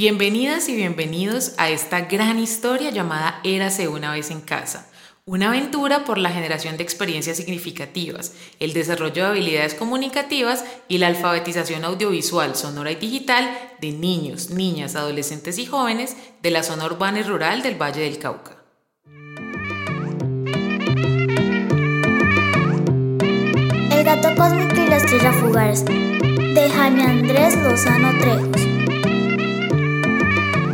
Bienvenidas y bienvenidos a esta gran historia llamada Érase una vez en casa. Una aventura por la generación de experiencias significativas, el desarrollo de habilidades comunicativas y la alfabetización audiovisual, sonora y digital de niños, niñas, adolescentes y jóvenes de la zona urbana y rural del Valle del Cauca. El gato cósmico y la estrella fugaz de Jaime Andrés Lozano Trejos.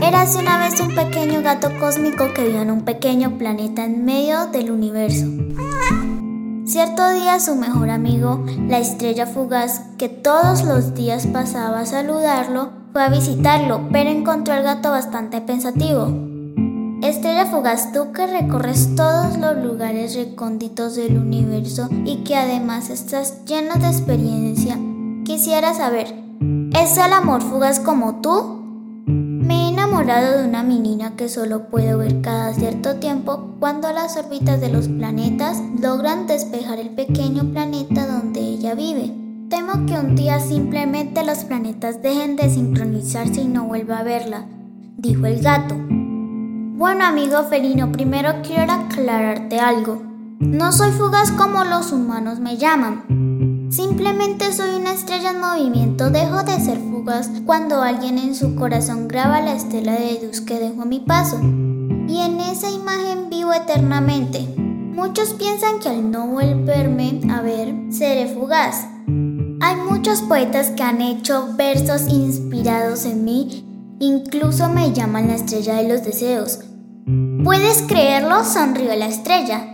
Érase una vez un pequeño gato cósmico que vivía en un pequeño planeta en medio del universo. Cierto día su mejor amigo, la estrella fugaz, que todos los días pasaba a saludarlo, fue a visitarlo, pero encontró al gato bastante pensativo. Estrella fugaz, tú que recorres todos los lugares recónditos del universo y que además estás lleno de experiencia, quisiera saber, ¿es el amor fugaz como tú? Enamorado de una menina que solo puedo ver cada cierto tiempo cuando las órbitas de los planetas logran despejar el pequeño planeta donde ella vive. Temo que un día simplemente los planetas dejen de sincronizarse y no vuelva a verla, dijo el gato. Bueno amigo felino, primero quiero aclararte algo. No soy fugaz como los humanos me llaman. Simplemente soy una estrella en movimiento, dejo de ser fugaz cuando alguien en su corazón graba la estela de luz que dejo a mi paso. Y en esa imagen vivo eternamente. Muchos piensan que al no volverme a ver, seré fugaz. Hay muchos poetas que han hecho versos inspirados en mí, incluso me llaman la estrella de los deseos. ¿Puedes creerlo? Sonrió la estrella.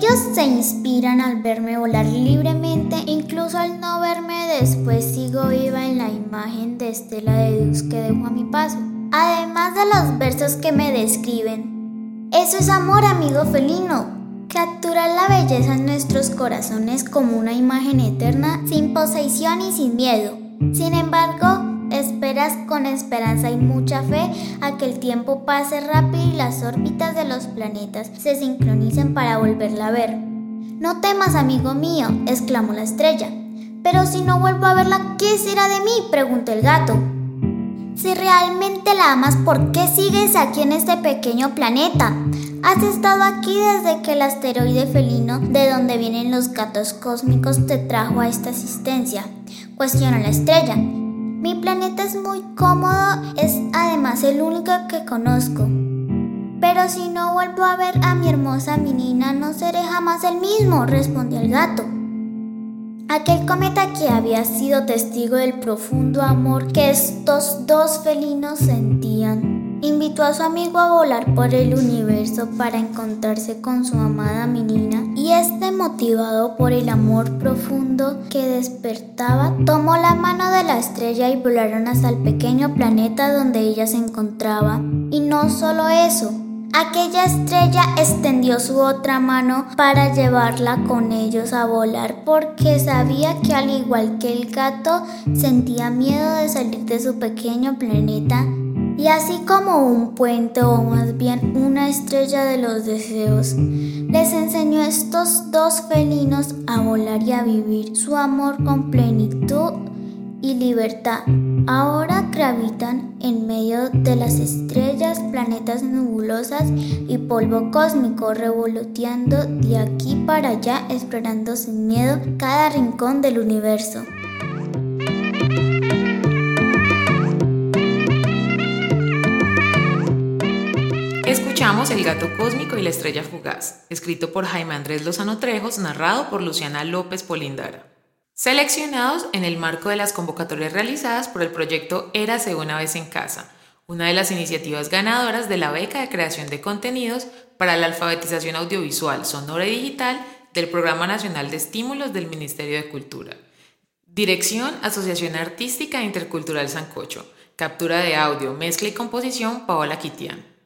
Ellos se inspiran al verme volar libremente, incluso al no verme después sigo viva en la imagen de estela de luz que dejo a mi paso. Además de los versos que me describen. Eso es amor, amigo felino. Capturar la belleza en nuestros corazones como una imagen eterna, sin posesión y sin miedo. Sin embargo, Esperas con esperanza y mucha fe a que el tiempo pase rápido y las órbitas de los planetas se sincronicen para volverla a ver. No temas, amigo mío, exclamó la estrella. Pero si no vuelvo a verla, ¿qué será de mí? preguntó el gato. Si realmente la amas, ¿por qué sigues aquí en este pequeño planeta? Has estado aquí desde que el asteroide felino, de donde vienen los gatos cósmicos, te trajo a esta existencia. Cuestiona la estrella. Mi planeta es muy cómodo, es además el único que conozco. Pero si no vuelvo a ver a mi hermosa menina, no seré jamás el mismo, respondió el gato. Aquel cometa que había sido testigo del profundo amor que estos dos felinos sentían invitó a su amigo a volar por el universo para encontrarse con su amada menina y este motivado por el amor profundo que despertaba tomó la mano de la estrella y volaron hasta el pequeño planeta donde ella se encontraba. Y no solo eso, Aquella estrella extendió su otra mano para llevarla con ellos a volar porque sabía que al igual que el gato sentía miedo de salir de su pequeño planeta y así como un puente o más bien una estrella de los deseos, les enseñó a estos dos felinos a volar y a vivir su amor con plenitud y libertad. Ahora gravitan en medio de las estrellas, planetas nebulosas y polvo cósmico, revoloteando de aquí para allá, explorando sin miedo cada rincón del universo. Escuchamos El gato cósmico y la estrella fugaz, escrito por Jaime Andrés Lozano Trejos, narrado por Luciana López Polindara. Seleccionados en el marco de las convocatorias realizadas por el proyecto Érase una vez en casa, una de las iniciativas ganadoras de la beca de creación de contenidos para la alfabetización audiovisual, sonora y digital del Programa Nacional de Estímulos del Ministerio de Cultura. Dirección Asociación Artística Intercultural Sancocho. Captura de audio, mezcla y composición Paola Quitián.